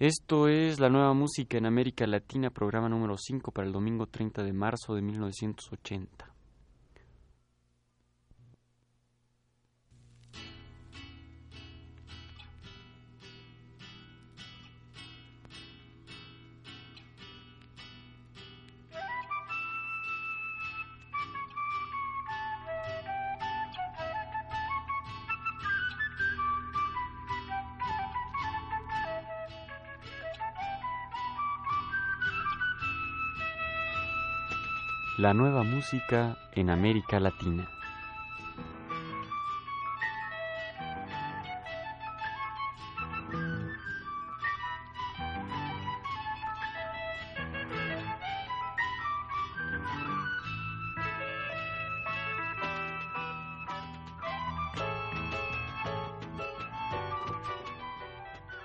Esto es la nueva música en América Latina, programa número 5 para el domingo 30 de marzo de 1980. La nueva música en América Latina.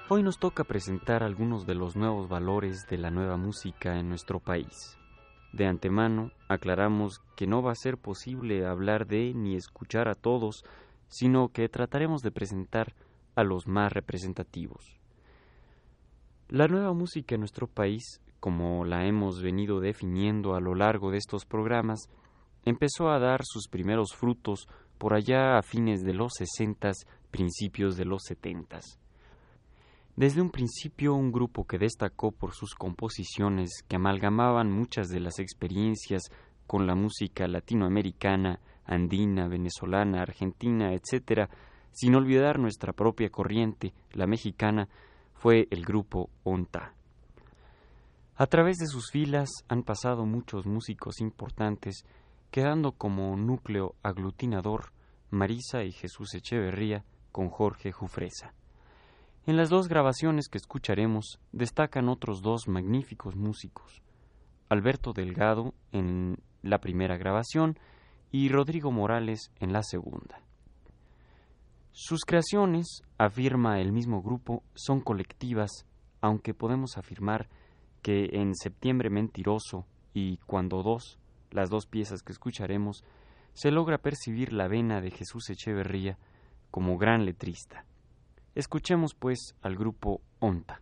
Hoy nos toca presentar algunos de los nuevos valores de la nueva música en nuestro país. De antemano, aclaramos que no va a ser posible hablar de ni escuchar a todos, sino que trataremos de presentar a los más representativos. La nueva música en nuestro país, como la hemos venido definiendo a lo largo de estos programas, empezó a dar sus primeros frutos por allá a fines de los sesentas, principios de los setentas. Desde un principio un grupo que destacó por sus composiciones que amalgamaban muchas de las experiencias con la música latinoamericana, andina, venezolana, argentina, etc., sin olvidar nuestra propia corriente, la mexicana, fue el grupo ONTA. A través de sus filas han pasado muchos músicos importantes, quedando como núcleo aglutinador Marisa y Jesús Echeverría con Jorge Jufresa. En las dos grabaciones que escucharemos destacan otros dos magníficos músicos, Alberto Delgado en la primera grabación y Rodrigo Morales en la segunda. Sus creaciones, afirma el mismo grupo, son colectivas, aunque podemos afirmar que en Septiembre Mentiroso y Cuando dos, las dos piezas que escucharemos, se logra percibir la vena de Jesús Echeverría como gran letrista. Escuchemos pues al grupo ONTA.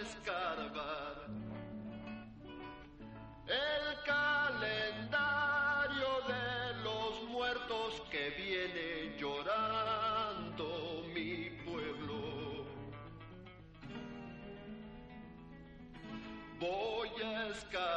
escarbar el calendario de los muertos que viene llorando mi pueblo. Voy a escarbar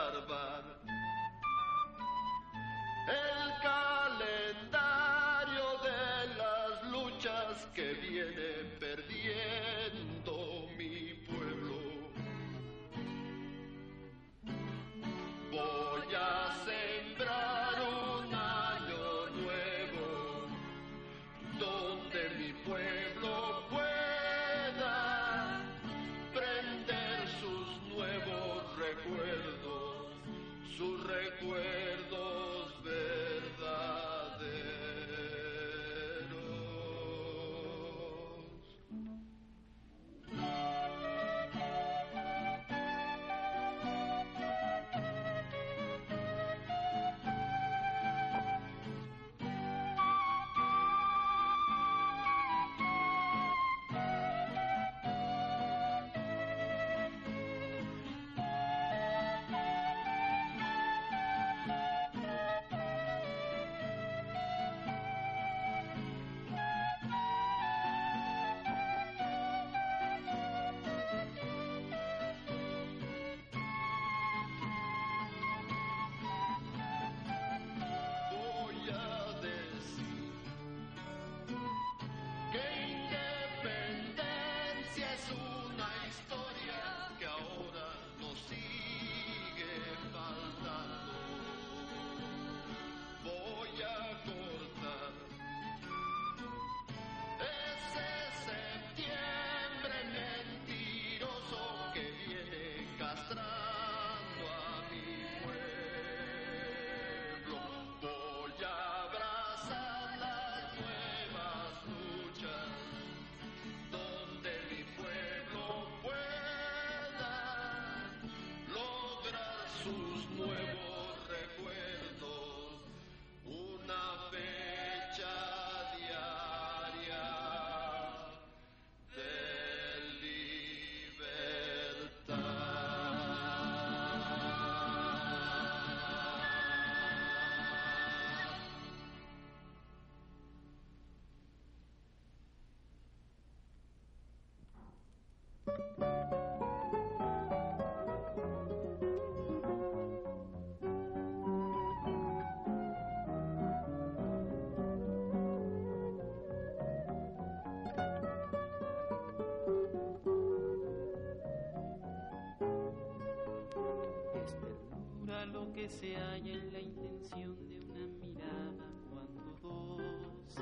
se halla en la intención de una mirada cuando dos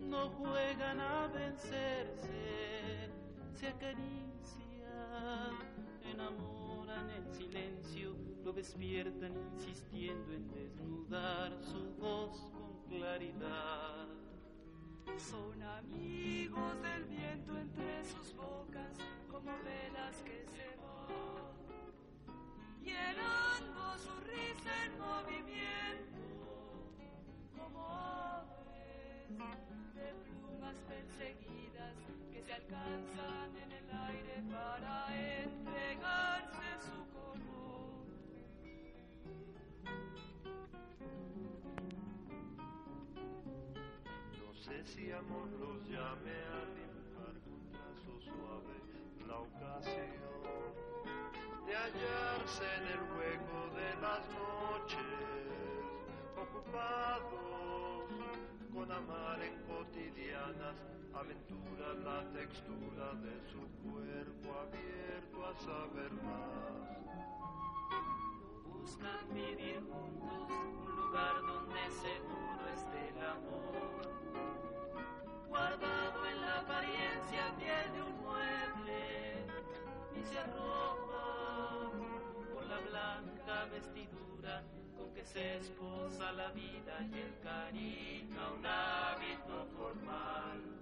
no juegan a vencerse, se acarician, enamoran en silencio, lo despiertan insistiendo en desnudar su voz con claridad. Son amigos del viento entre sus bocas, como velas que se van llenando su risa en movimiento, como aves de plumas perseguidas que se alcanzan el para entregarse su color. No sé si amor los llame a dibujar con trazo suave la ocasión de hallarse en el hueco de las noches, ocupados con amar en cotidianas aventuras la textura de su cuerpo abierto a saber más. Buscan vivir juntos un lugar donde seguro esté el amor, guardado en la apariencia piel de un mueble, y se arroja blanca vestidura que se esposa la vida y el cariño a un hábito formal.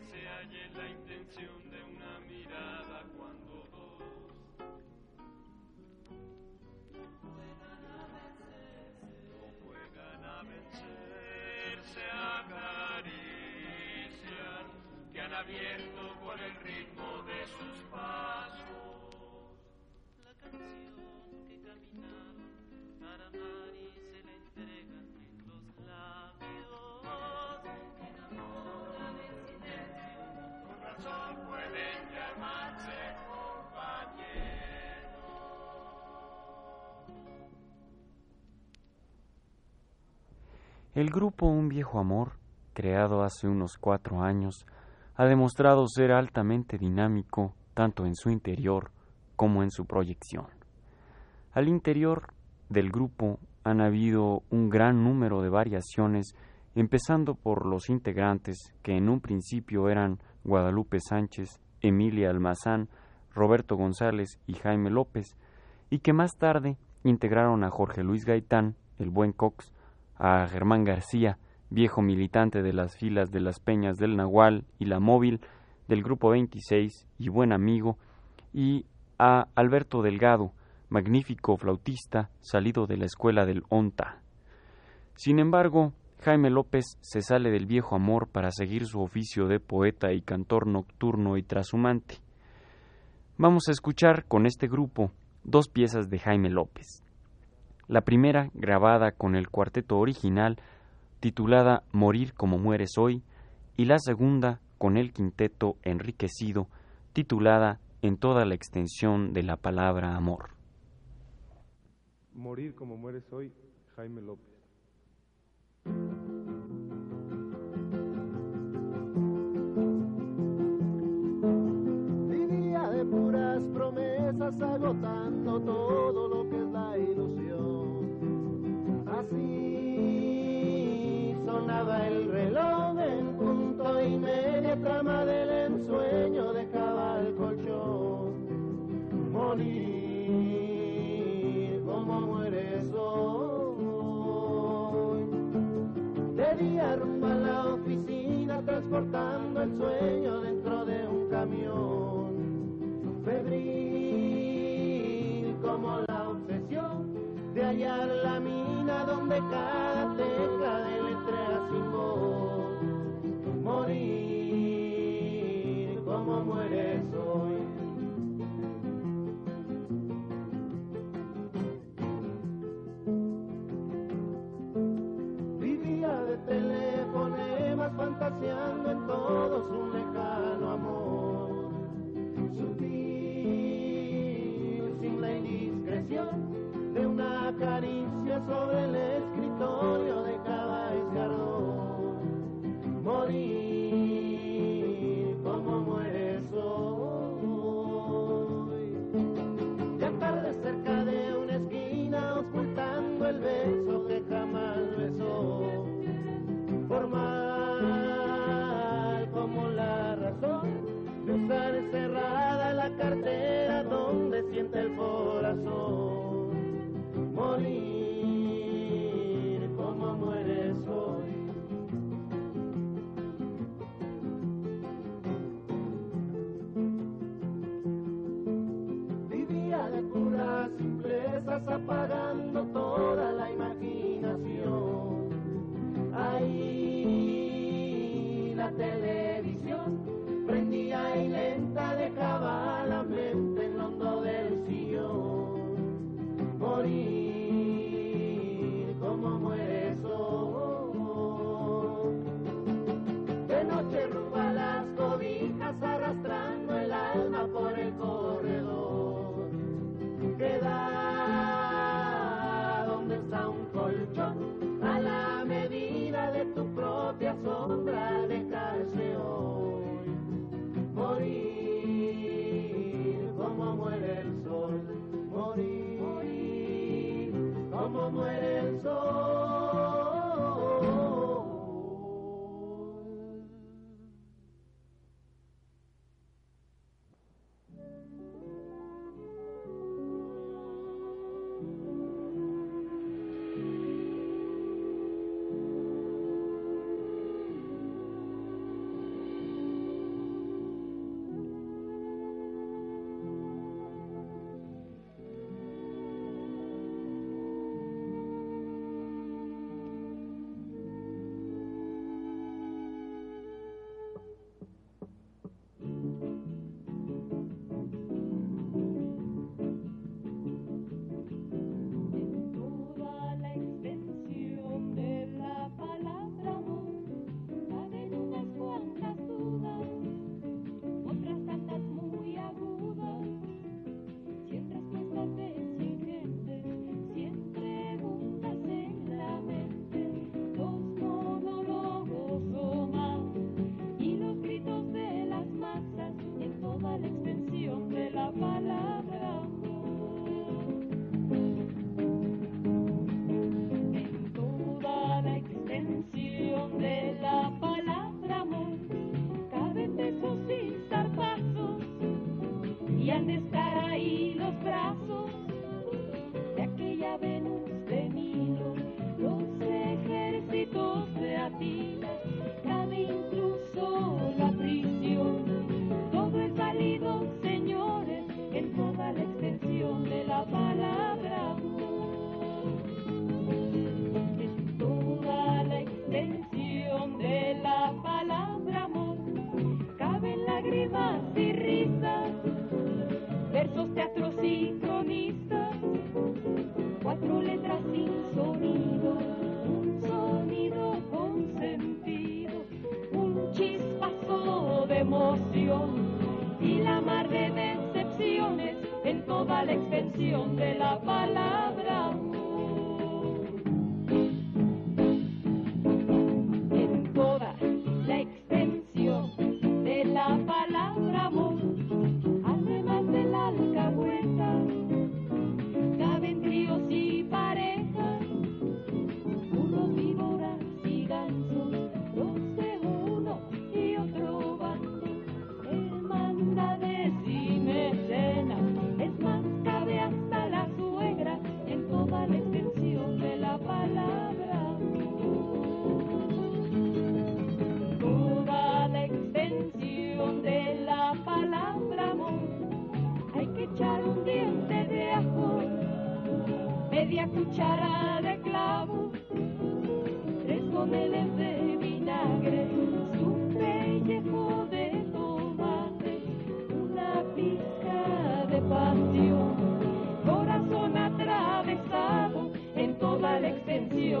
De una mirada cuando dos no juegan a vencerse, acarician, que han abierto con el ritmo El grupo Un Viejo Amor, creado hace unos cuatro años, ha demostrado ser altamente dinámico tanto en su interior como en su proyección. Al interior del grupo han habido un gran número de variaciones, empezando por los integrantes que en un principio eran Guadalupe Sánchez, Emilia Almazán, Roberto González y Jaime López, y que más tarde integraron a Jorge Luis Gaitán, el buen Cox, a Germán García, viejo militante de las filas de las Peñas del Nahual y la Móvil, del Grupo 26 y buen amigo, y a Alberto Delgado, magnífico flautista salido de la escuela del ONTA. Sin embargo, Jaime López se sale del viejo amor para seguir su oficio de poeta y cantor nocturno y trashumante. Vamos a escuchar con este grupo dos piezas de Jaime López. La primera, grabada con el cuarteto original, titulada Morir como mueres hoy, y la segunda, con el quinteto enriquecido, titulada En toda la extensión de la palabra amor. Morir como mueres hoy, Jaime López. Vivía de puras promesas agotando todo lo que es la ilusión así. Sonaba el reloj en punto y media trama del ensueño dejaba el colchón morir como mueres hoy. De día rumbo a la oficina transportando el sueño dentro de un camión febril como la obsesión de hallar la mía de cada tecla de letra sin voz. Morir como mueres hoy. Vivía de telefonemas fantaseando en todos un lejano amor. Sutil, sin la indiscreción de una caricia sobre el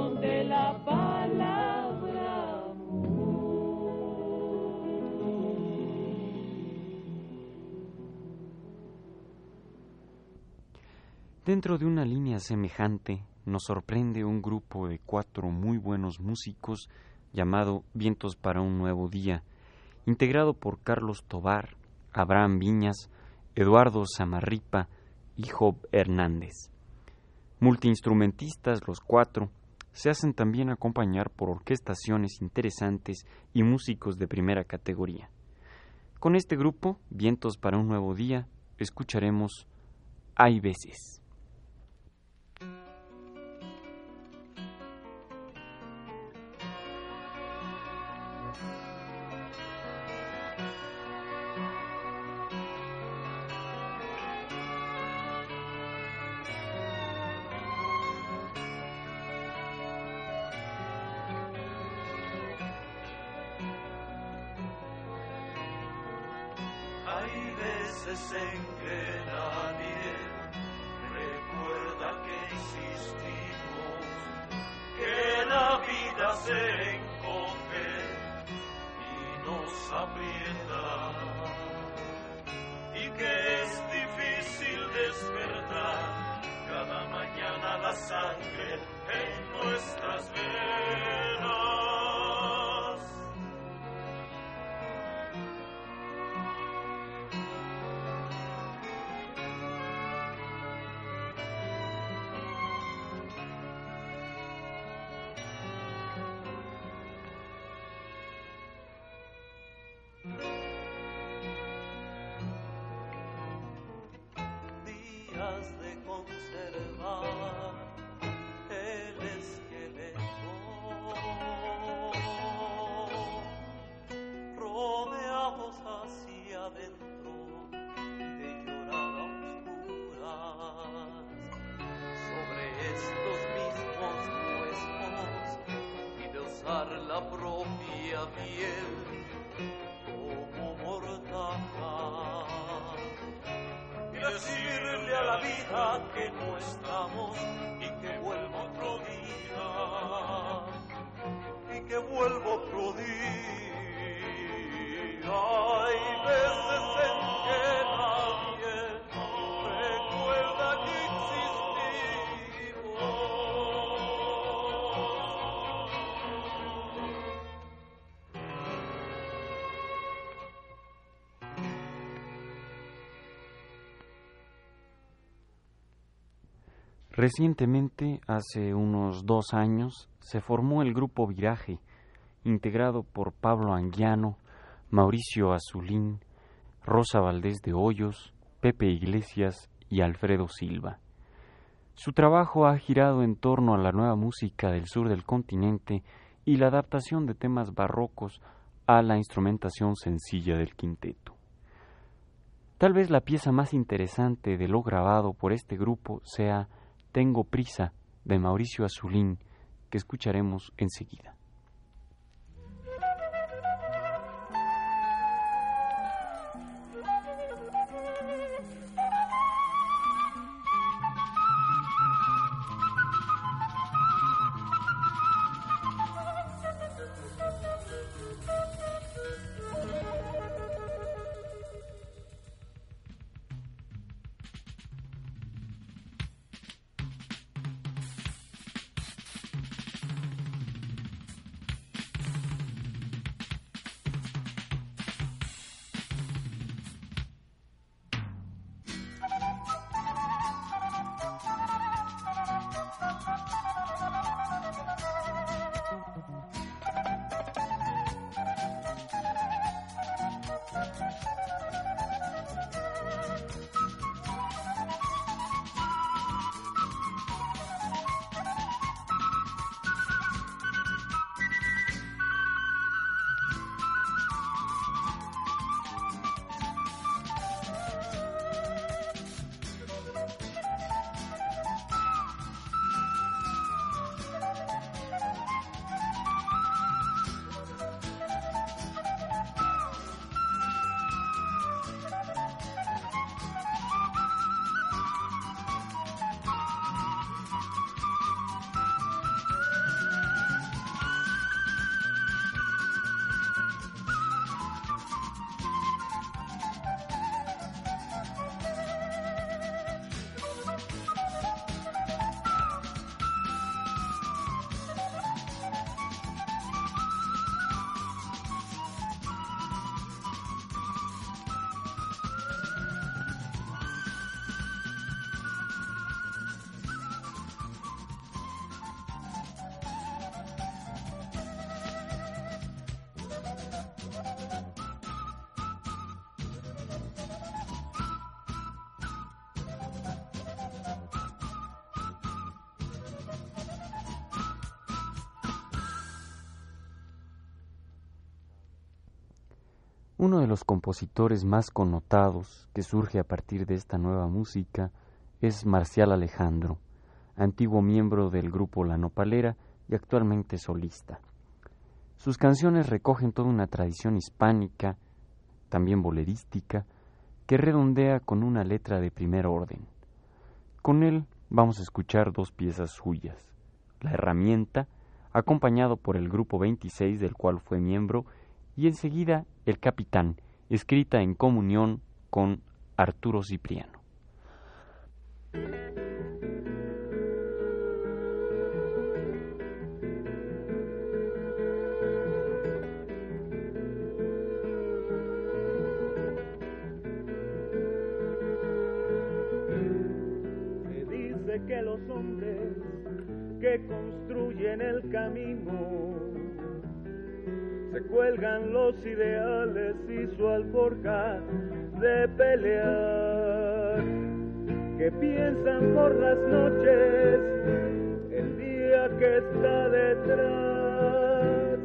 de la palabra. Dentro de una línea semejante, nos sorprende un grupo de cuatro muy buenos músicos llamado Vientos para un Nuevo Día, integrado por Carlos Tobar, Abraham Viñas, Eduardo Zamarripa y Job Hernández. Multiinstrumentistas los cuatro, se hacen también acompañar por orquestaciones interesantes y músicos de primera categoría. Con este grupo, Vientos para un Nuevo Día, escucharemos Hay veces. Y sabía bien como mortaja. Y decirle a la vida que no estamos Recientemente, hace unos dos años, se formó el grupo Viraje, integrado por Pablo Anguiano, Mauricio Azulín, Rosa Valdés de Hoyos, Pepe Iglesias y Alfredo Silva. Su trabajo ha girado en torno a la nueva música del sur del continente y la adaptación de temas barrocos a la instrumentación sencilla del quinteto. Tal vez la pieza más interesante de lo grabado por este grupo sea tengo prisa de Mauricio Azulín, que escucharemos enseguida. Uno de los compositores más connotados que surge a partir de esta nueva música es Marcial Alejandro, antiguo miembro del grupo La Nopalera y actualmente solista. Sus canciones recogen toda una tradición hispánica, también bolerística, que redondea con una letra de primer orden. Con él vamos a escuchar dos piezas suyas, La herramienta, acompañado por el grupo 26 del cual fue miembro, y enseguida El Capitán, escrita en comunión con Arturo Cipriano. Que los hombres que construyen el camino se cuelgan los ideales y su alforja de pelear, que piensan por las noches el día que está detrás,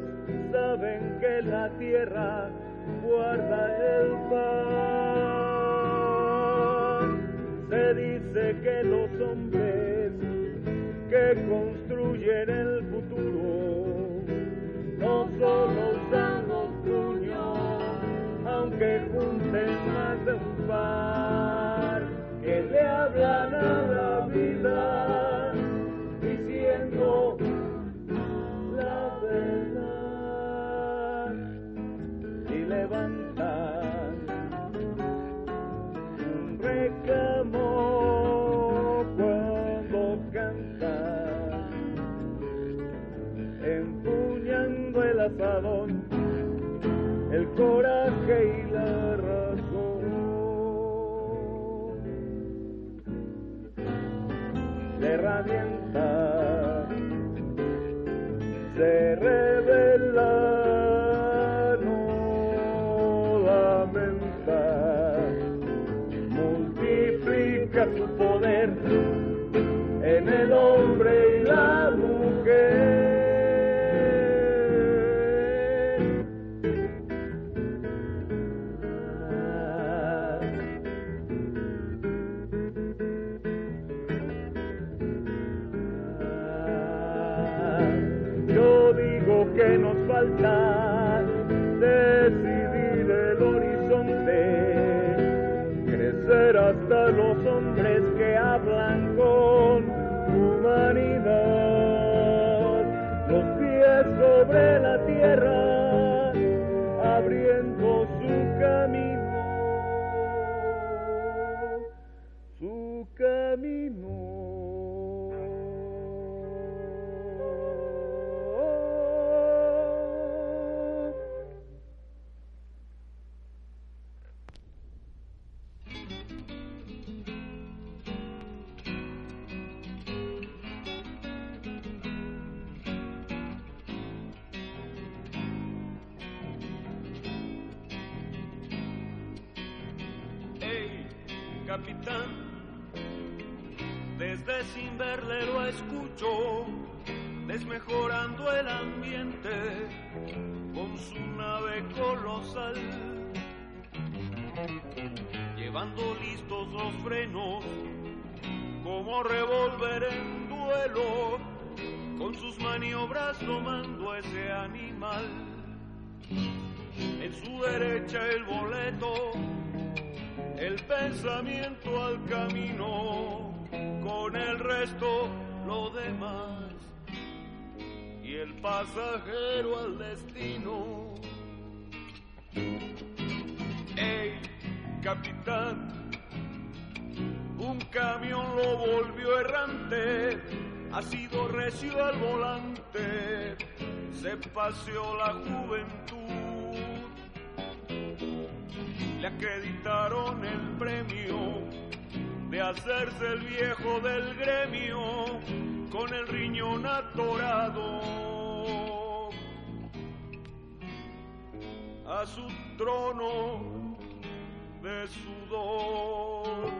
saben que la tierra guarda el pan. Se dice que los hombres que construyen el el coraje y la razón. La herramienta el ambiente con su nave colosal, llevando listos los frenos como revólver en duelo, con sus maniobras tomando ese animal. En su derecha el boleto, el pensamiento al camino, con el resto lo demás, el pasajero al destino. Ey, capitán, un camión lo volvió errante, ha sido recio al volante, se paseó la juventud le acreditaron el premio de hacerse el viejo del gremio con el riñón atorado a su trono de sudor.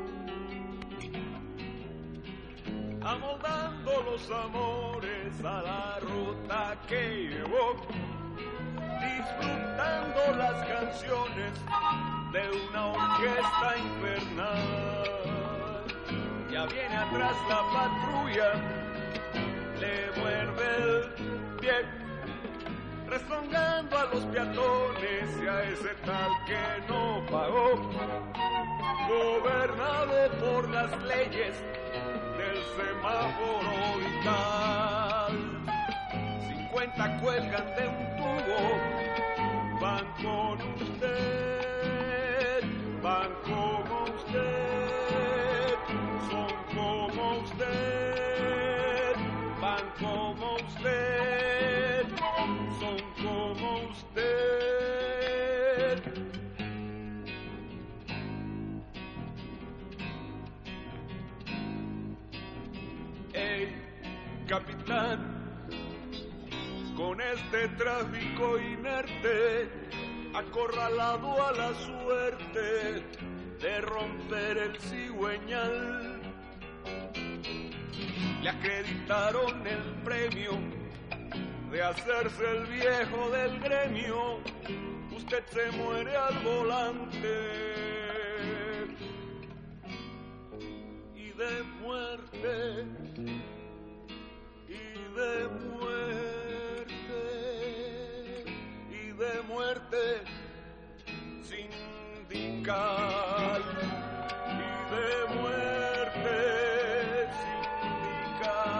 Amoldando los amores a la ruta que llevó, disfrutando las canciones de una orquesta infernal. Ya viene atrás la patrulla, le muerde el pie, rezongando a los peatones y a ese tal que no pagó, gobernado por las leyes del semáforo vital. 50 cuelgan de un este tráfico inerte, acorralado a la suerte de romper el cigüeñal. Le acreditaron el premio de hacerse el viejo del gremio. Usted se muere al volante y de muerte y de muerte muerte sindical y de muerte sindical.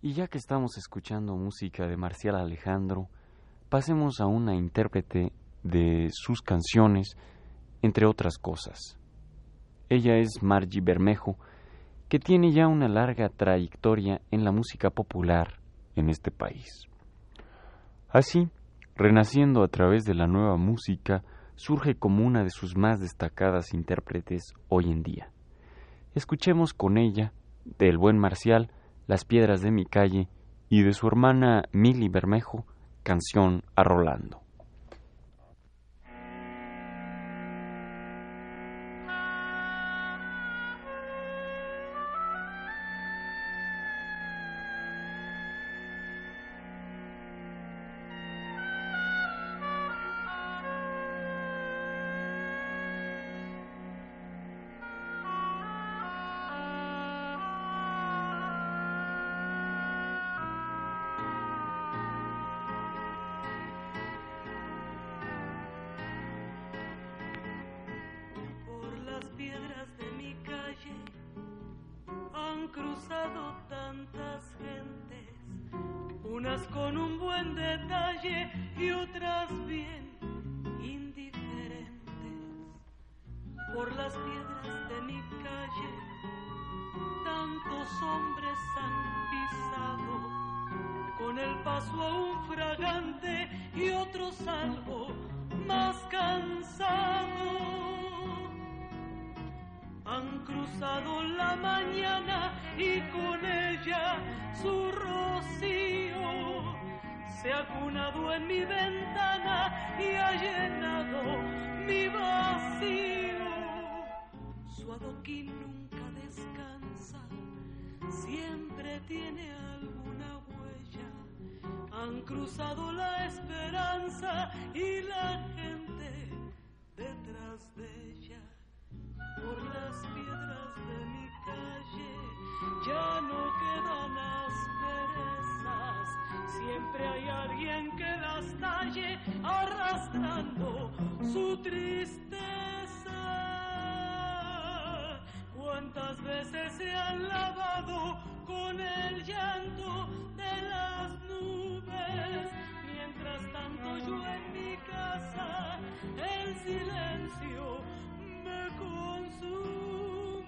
Y ya que estamos escuchando música de Marcial Alejandro, pasemos a una intérprete de sus canciones, entre otras cosas. Ella es Margie Bermejo, que tiene ya una larga trayectoria en la música popular en este país. Así, renaciendo a través de la nueva música, surge como una de sus más destacadas intérpretes hoy en día. Escuchemos con ella, del buen Marcial, Las piedras de mi calle, y de su hermana Mili Bermejo, canción a Rolando. La mañana y con ella su rocío se ha cunado en mi ventana y ha llenado mi vacío. Su adoquín nunca descansa, siempre tiene alguna huella. Han cruzado la esperanza y la gente detrás de ella por las piedras de mi calle ya no quedan asperezas. Siempre hay alguien que las talle arrastrando su tristeza. ¿Cuántas veces se han lavado con el llanto de las nubes? Mientras tanto yo en mi casa el silencio consume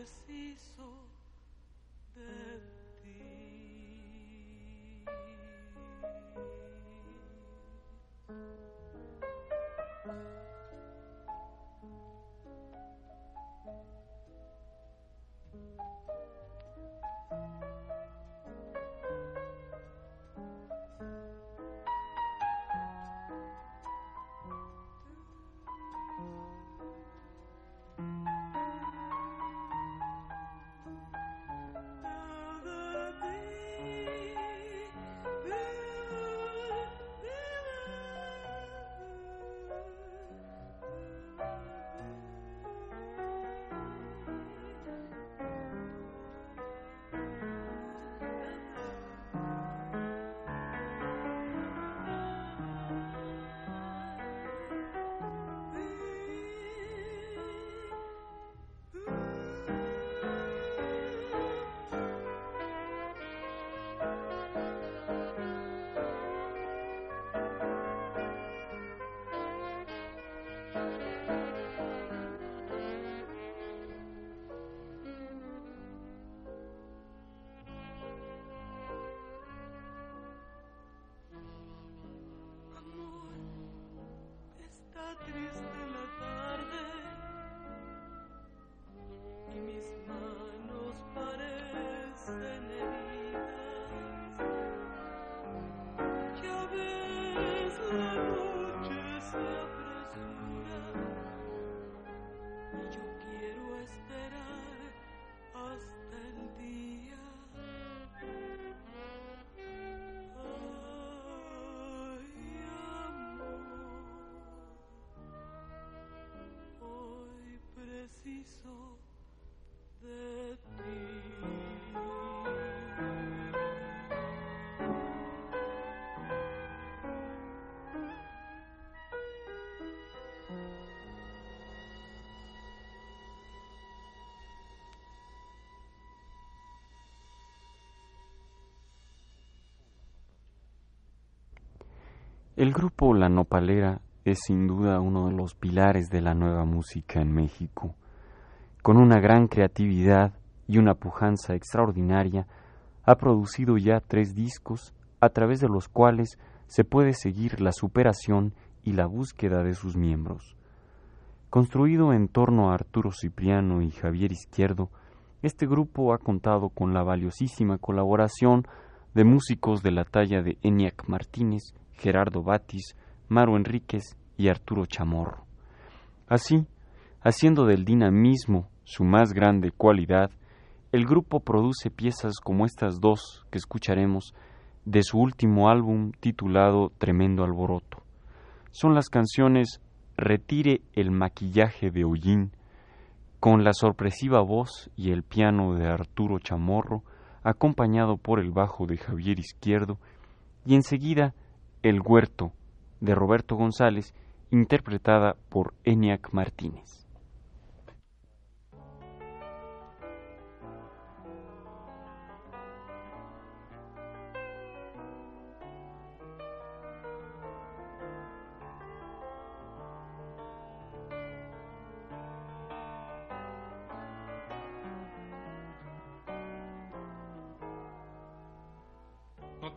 mercy tristeza. El grupo La Nopalera es sin duda uno de los pilares de la nueva música en México. Con una gran creatividad y una pujanza extraordinaria, ha producido ya tres discos a través de los cuales se puede seguir la superación y la búsqueda de sus miembros. Construido en torno a Arturo Cipriano y Javier Izquierdo, este grupo ha contado con la valiosísima colaboración de músicos de la talla de Eniac Martínez, Gerardo Batis, Maro Enríquez y Arturo Chamorro. Así, haciendo del dinamismo su más grande cualidad, el grupo produce piezas como estas dos que escucharemos de su último álbum titulado Tremendo Alboroto. Son las canciones Retire el maquillaje de Hollín, con la sorpresiva voz y el piano de Arturo Chamorro, acompañado por el bajo de Javier Izquierdo, y enseguida el Huerto de Roberto González, interpretada por Eniac Martínez.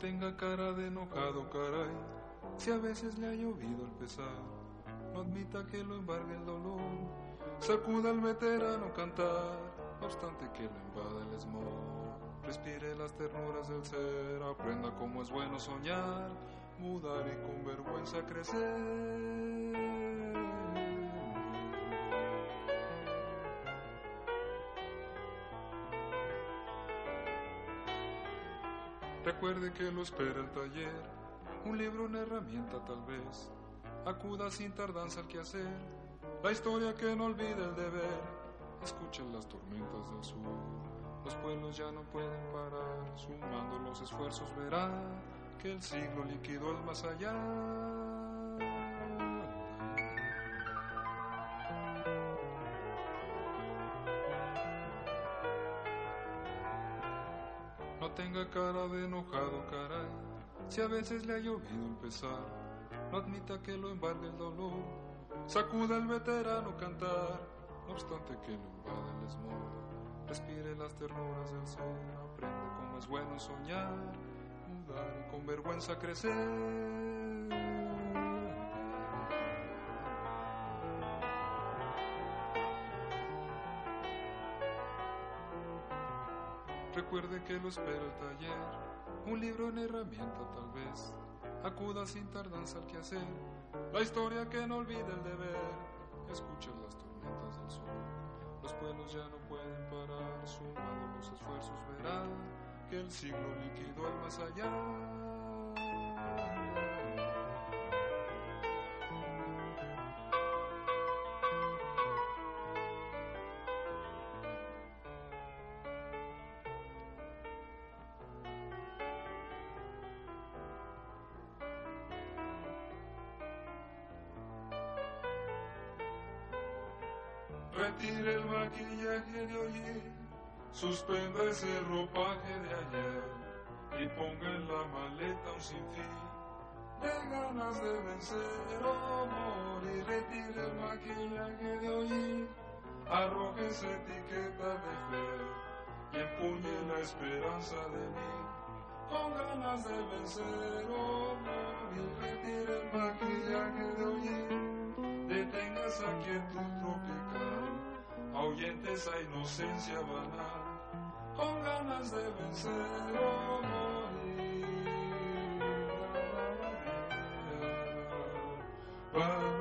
Tenga cara de enojado, caray, si a veces le ha llovido el pesar. No admita que lo embargue el dolor, sacuda al veterano cantar, no obstante que lo invade el esmor. Respire las ternuras del ser, aprenda cómo es bueno soñar, mudar y con vergüenza crecer. Recuerde que lo espera el taller, un libro, una herramienta tal vez. Acuda sin tardanza al quehacer, la historia que no olvida el deber. Escuchen las tormentas del sur, los pueblos ya no pueden parar. Sumando los esfuerzos verá que el siglo liquidó el más allá. Cara de enojado, caray. Si a veces le ha llovido el pesar, no admita que lo embargue el dolor. Sacuda al veterano cantar, no obstante que lo invade el esmor. respire las ternuras del ser, aprende cómo es bueno soñar, mudar y con vergüenza crecer. Recuerde que lo espera el taller, un libro en herramienta tal vez. Acuda sin tardanza al quehacer, la historia que no olvida el deber. Escuche las tormentas del sol, los pueblos ya no pueden parar. Sumados los esfuerzos verá que el siglo liquidó el más allá. Ponga en la maleta un sinfín de ganas de vencer o morir. Retire el maquillaje de hoy, arroje esa etiqueta de fe y empuñe la esperanza de mí con ganas de vencer o morir. Retire el maquillaje de hoy, detenga esa quietud tropical ahuyente esa inocencia banal, con ganas de vencer o morir. above.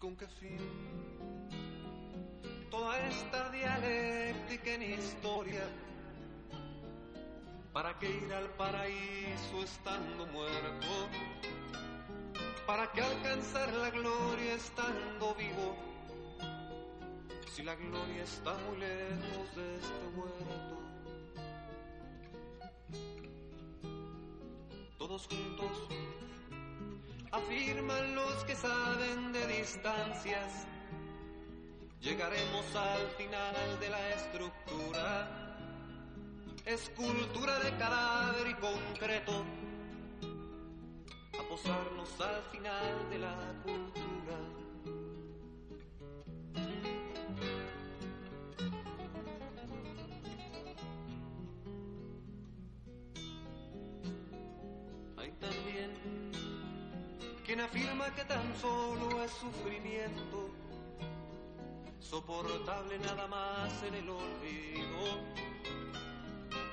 Con qué fin toda esta dialéctica en historia. ¿Para qué ir al paraíso estando muerto? ¿Para qué alcanzar la gloria estando vivo? Si la gloria está muy lejos de este huerto. Todos juntos afirman los que saben distancias. Llegaremos al final de la estructura, escultura de cadáver y concreto, a posarnos al final de la cultura. Quien afirma que tan solo es sufrimiento, soportable nada más en el olvido,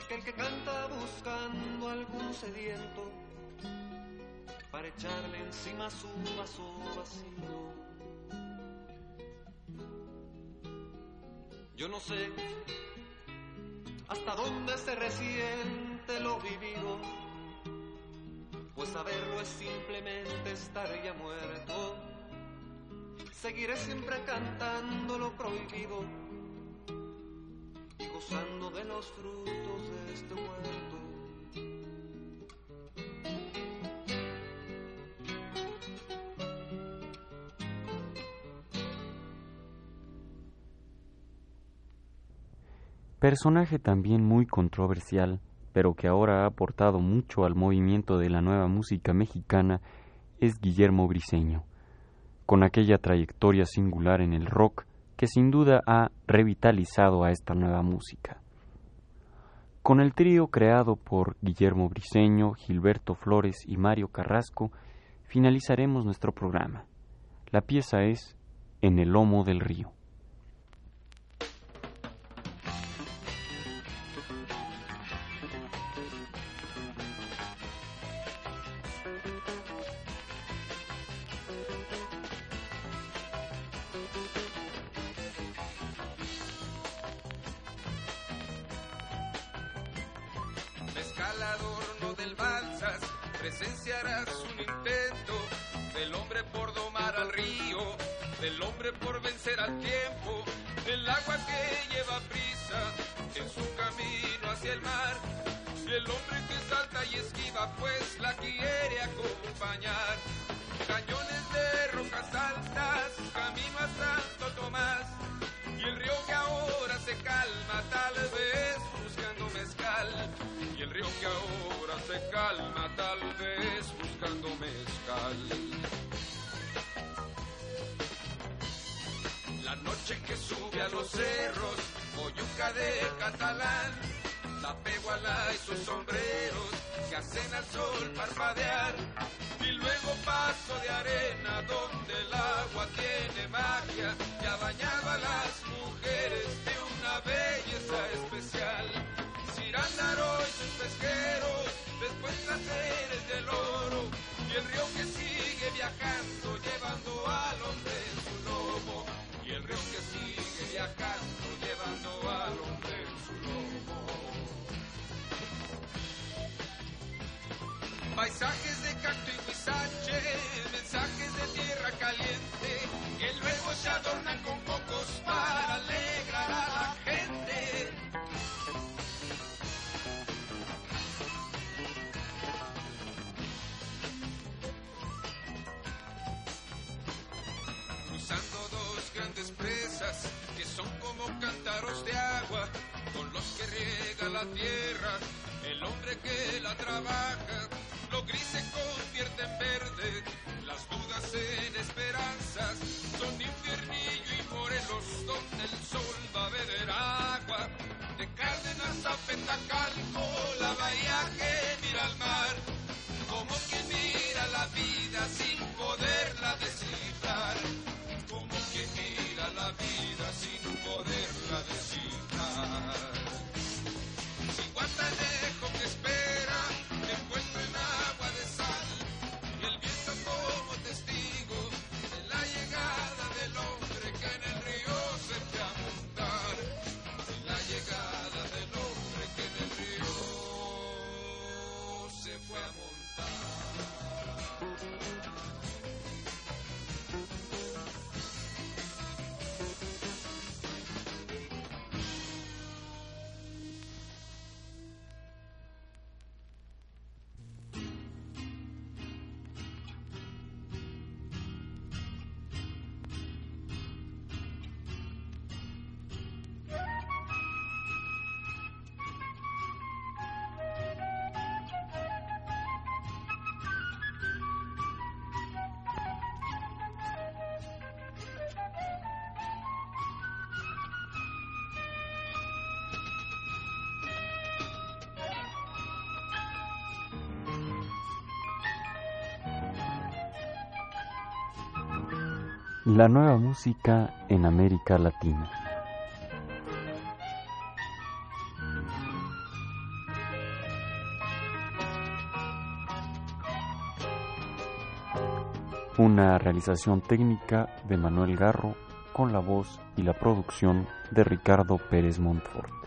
que el que canta buscando algún sediento, para echarle encima su vaso vacío. Yo no sé hasta dónde se resiente lo vivido pues saberlo es simplemente estar ya muerto. Seguiré siempre cantando lo prohibido y gozando de los frutos de este huerto. Personaje también muy controversial pero que ahora ha aportado mucho al movimiento de la nueva música mexicana, es Guillermo Briseño, con aquella trayectoria singular en el rock que sin duda ha revitalizado a esta nueva música. Con el trío creado por Guillermo Briseño, Gilberto Flores y Mario Carrasco, finalizaremos nuestro programa. La pieza es En el lomo del río. Tiempo, del agua que lleva prisa en su camino hacia el mar, y el hombre que salta y esquiva pues la quiere acompañar. Cañones de rocas altas, camino a Santo Tomás, y el río que ahora se calma, tal vez buscando mezcal. Y el río que ahora se calma, tal vez buscando mezcal. La noche que sube a los cerros, Boyuca de Catalán, la peguala y sus sombreros que hacen al sol parpadear. Y luego paso de arena donde el agua tiene magia y ha bañado a las mujeres de una belleza especial. Cirándaro y sus pesqueros, después placeres del oro y el río que sigue viajando Que sigue viajando llevando al hombre en su lomo. Paisajes de cacto y huizache, mensajes de tierra caliente, que luego se adornan con cántaros de agua, con los que riega la tierra, el hombre que la trabaja, lo gris se convierte en verde, las dudas en esperanzas, son infiernillo y morelos donde el sol va a beber agua, de Cárdenas a Petacalco, la bahía que mira al mar, como quien mira la vida sin poderla La nueva música en América Latina. Una realización técnica de Manuel Garro con la voz y la producción de Ricardo Pérez Montfort.